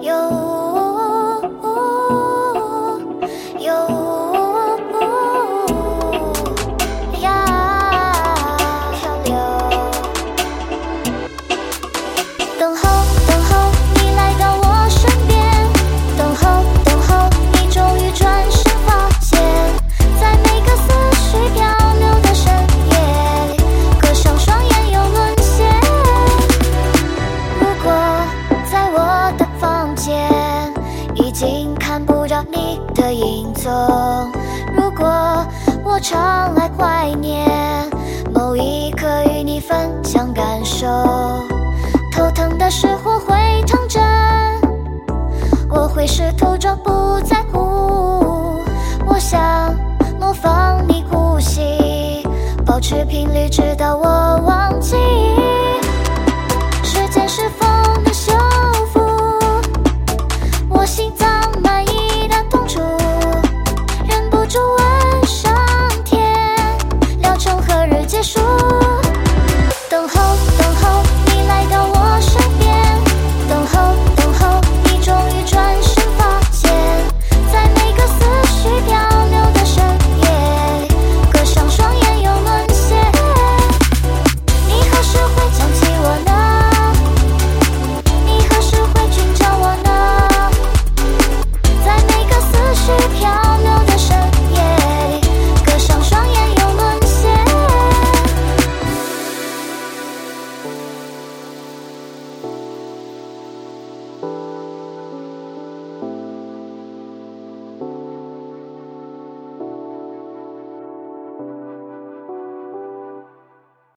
有竟看不到你的影踪如果我常来怀念某一刻与你分享感受，头疼的时候会疼着，我会试图装不在乎。我想模仿你呼吸，保持频率，直到我。